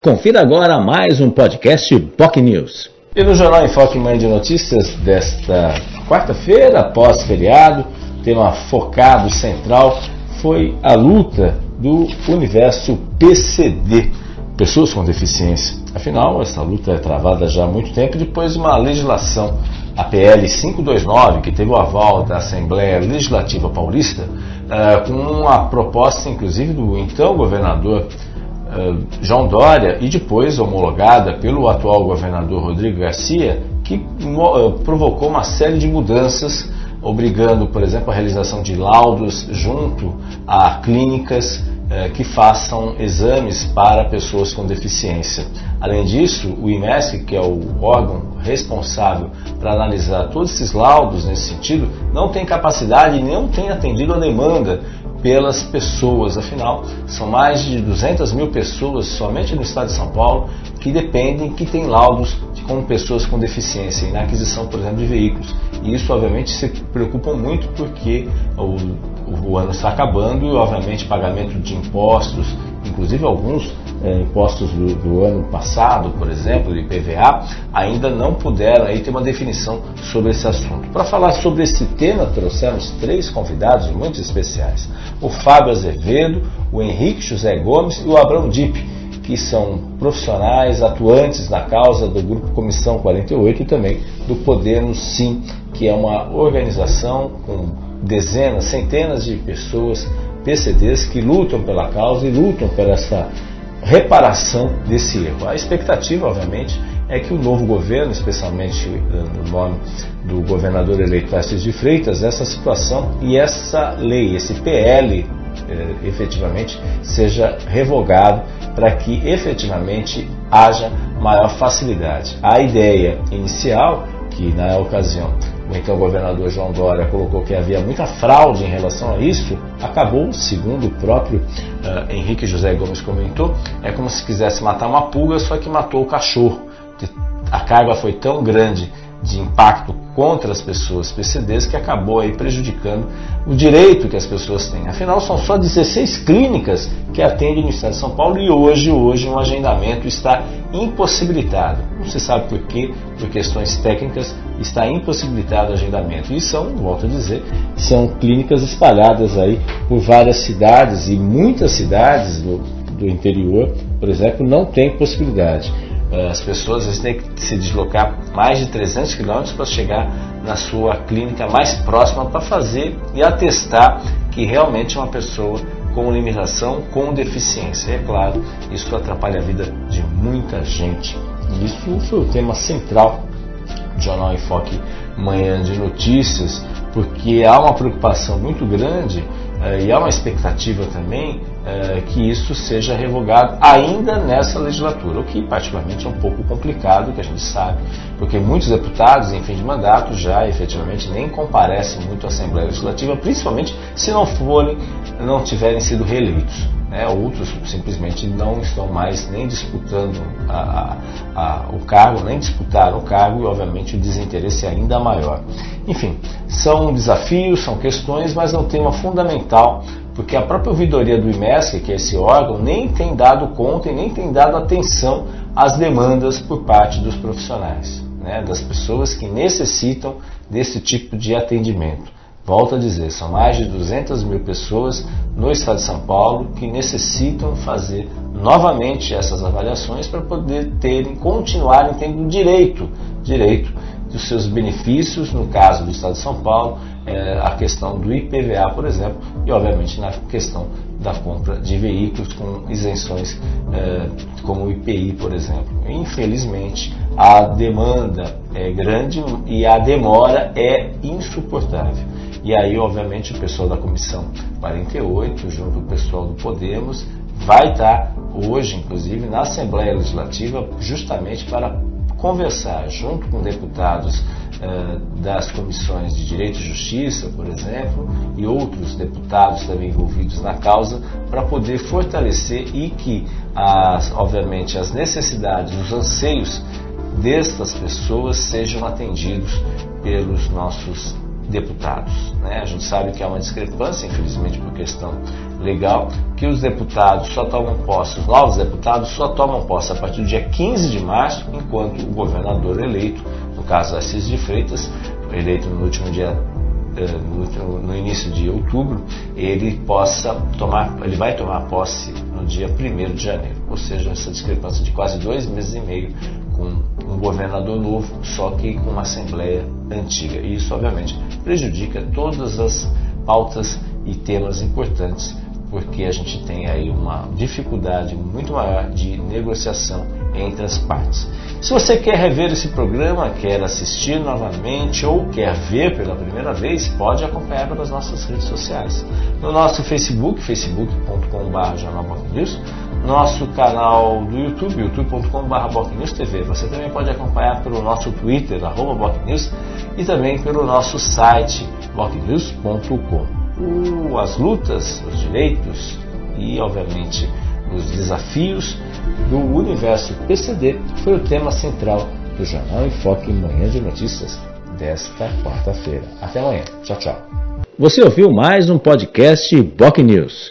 Confira agora mais um podcast POC News. E no Jornal em Foque Manhã de Notícias desta quarta-feira, após feriado, tema focado central foi a luta do universo PCD, pessoas com deficiência. Afinal, essa luta é travada já há muito tempo depois de uma legislação, a PL 529, que teve o aval da Assembleia Legislativa Paulista, eh, com uma proposta, inclusive, do então governador João Dória e depois homologada pelo atual governador Rodrigo Garcia, que eh, provocou uma série de mudanças, obrigando, por exemplo, a realização de laudos junto a clínicas eh, que façam exames para pessoas com deficiência. Além disso, o IMESC, que é o órgão responsável para analisar todos esses laudos nesse sentido, não tem capacidade e não tem atendido a demanda pelas pessoas. Afinal, são mais de 200 mil pessoas somente no estado de São Paulo que dependem, que têm laudos com pessoas com deficiência na aquisição, por exemplo, de veículos. E isso, obviamente, se preocupa muito porque o, o ano está acabando e, obviamente, pagamento de impostos, inclusive alguns é, impostos do, do, ano passado, por exemplo, do IPVA, ainda não puderam aí ter uma definição sobre esse assunto. Para falar sobre esse tema, trouxemos três convidados muito especiais: o Fábio Azevedo, o Henrique José Gomes e o Abrão Dip, que são profissionais atuantes na causa do Grupo Comissão 48 e também do Podemos Sim, que é uma organização com dezenas, centenas de pessoas PCDs que lutam pela causa e lutam por essa reparação desse erro. A expectativa, obviamente, é que o novo governo, especialmente eh, no nome do governador eleito Tarcísio de Freitas, essa situação e essa lei, esse PL, eh, efetivamente seja revogado para que efetivamente haja maior facilidade. A ideia inicial, que na ocasião o então governador João Dória colocou que havia muita fraude em relação a isso, acabou, segundo o próprio uh, Henrique José Gomes comentou, é como se quisesse matar uma pulga, só que matou o cachorro. A carga foi tão grande de impacto contra as pessoas PCDs que acabou aí prejudicando o direito que as pessoas têm. Afinal, são só 16 clínicas que atendem no estado de São Paulo e hoje, hoje um agendamento está impossibilitado. Não se sabe por quê, por questões técnicas, está impossibilitado o agendamento. E são, volto a dizer, são clínicas espalhadas aí por várias cidades e muitas cidades do, do interior, por exemplo, não tem possibilidade. Eh, as pessoas vezes, têm que se deslocar mais de 300 quilômetros para chegar na sua clínica mais próxima para fazer e atestar que realmente é uma pessoa com limitação, com deficiência. E é claro, isso atrapalha a vida de muita gente. E isso foi o tema central do Jornal Enfoque Manhã de Notícias, porque há uma preocupação muito grande eh, e há uma expectativa também eh, que isso seja revogado ainda nessa legislatura, o que particularmente é um pouco complicado, que a gente sabe, porque muitos deputados em fim de mandato já efetivamente nem comparecem muito à Assembleia Legislativa, principalmente se não forem, não tiverem sido reeleitos. Né? Outros simplesmente não estão mais nem disputando a, a, a, o cargo, nem disputaram o cargo e, obviamente, o desinteresse é ainda maior. Enfim, são desafios, são questões, mas é um tema fundamental porque a própria ouvidoria do IMESC, que é esse órgão, nem tem dado conta e nem tem dado atenção às demandas por parte dos profissionais, né? das pessoas que necessitam desse tipo de atendimento. Volto a dizer, são mais de 200 mil pessoas no estado de São Paulo que necessitam fazer novamente essas avaliações para poder terem, continuarem tendo direito, direito dos seus benefícios, no caso do estado de São Paulo, é, a questão do IPVA, por exemplo, e obviamente na questão da compra de veículos com isenções é, como o IPI, por exemplo. Infelizmente, a demanda é grande e a demora é insuportável. E aí, obviamente, o pessoal da Comissão 48, junto com o pessoal do Podemos, vai estar hoje, inclusive, na Assembleia Legislativa, justamente para conversar junto com deputados eh, das comissões de Direito e Justiça, por exemplo, e outros deputados também envolvidos na causa, para poder fortalecer e que, as, obviamente, as necessidades, os anseios destas pessoas sejam atendidos pelos nossos deputados. Né? A gente sabe que há uma discrepância, infelizmente por questão legal, que os deputados só tomam posse, os novos deputados só tomam posse a partir do dia 15 de março, enquanto o governador eleito, no caso Assis de Freitas, eleito no último dia eh, no, início de outubro, ele possa tomar, ele vai tomar posse no dia 1 de janeiro. Ou seja, essa discrepância de quase dois meses e meio com um governador novo, só que com uma assembleia antiga. E isso, obviamente, prejudica todas as pautas e temas importantes, porque a gente tem aí uma dificuldade muito maior de negociação entre as partes. Se você quer rever esse programa, quer assistir novamente ou quer ver pela primeira vez, pode acompanhar pelas nossas redes sociais. No nosso Facebook, facebook.com.br nosso canal do YouTube, youtube.com.br TV. Você também pode acompanhar pelo nosso Twitter, arroba News, e também pelo nosso site, bocnews.com. As lutas, os direitos e, obviamente, os desafios do universo PCD foi o tema central do Jornal em Foque Manhã de Notícias desta quarta-feira. Até amanhã. Tchau, tchau. Você ouviu mais um podcast Boc News.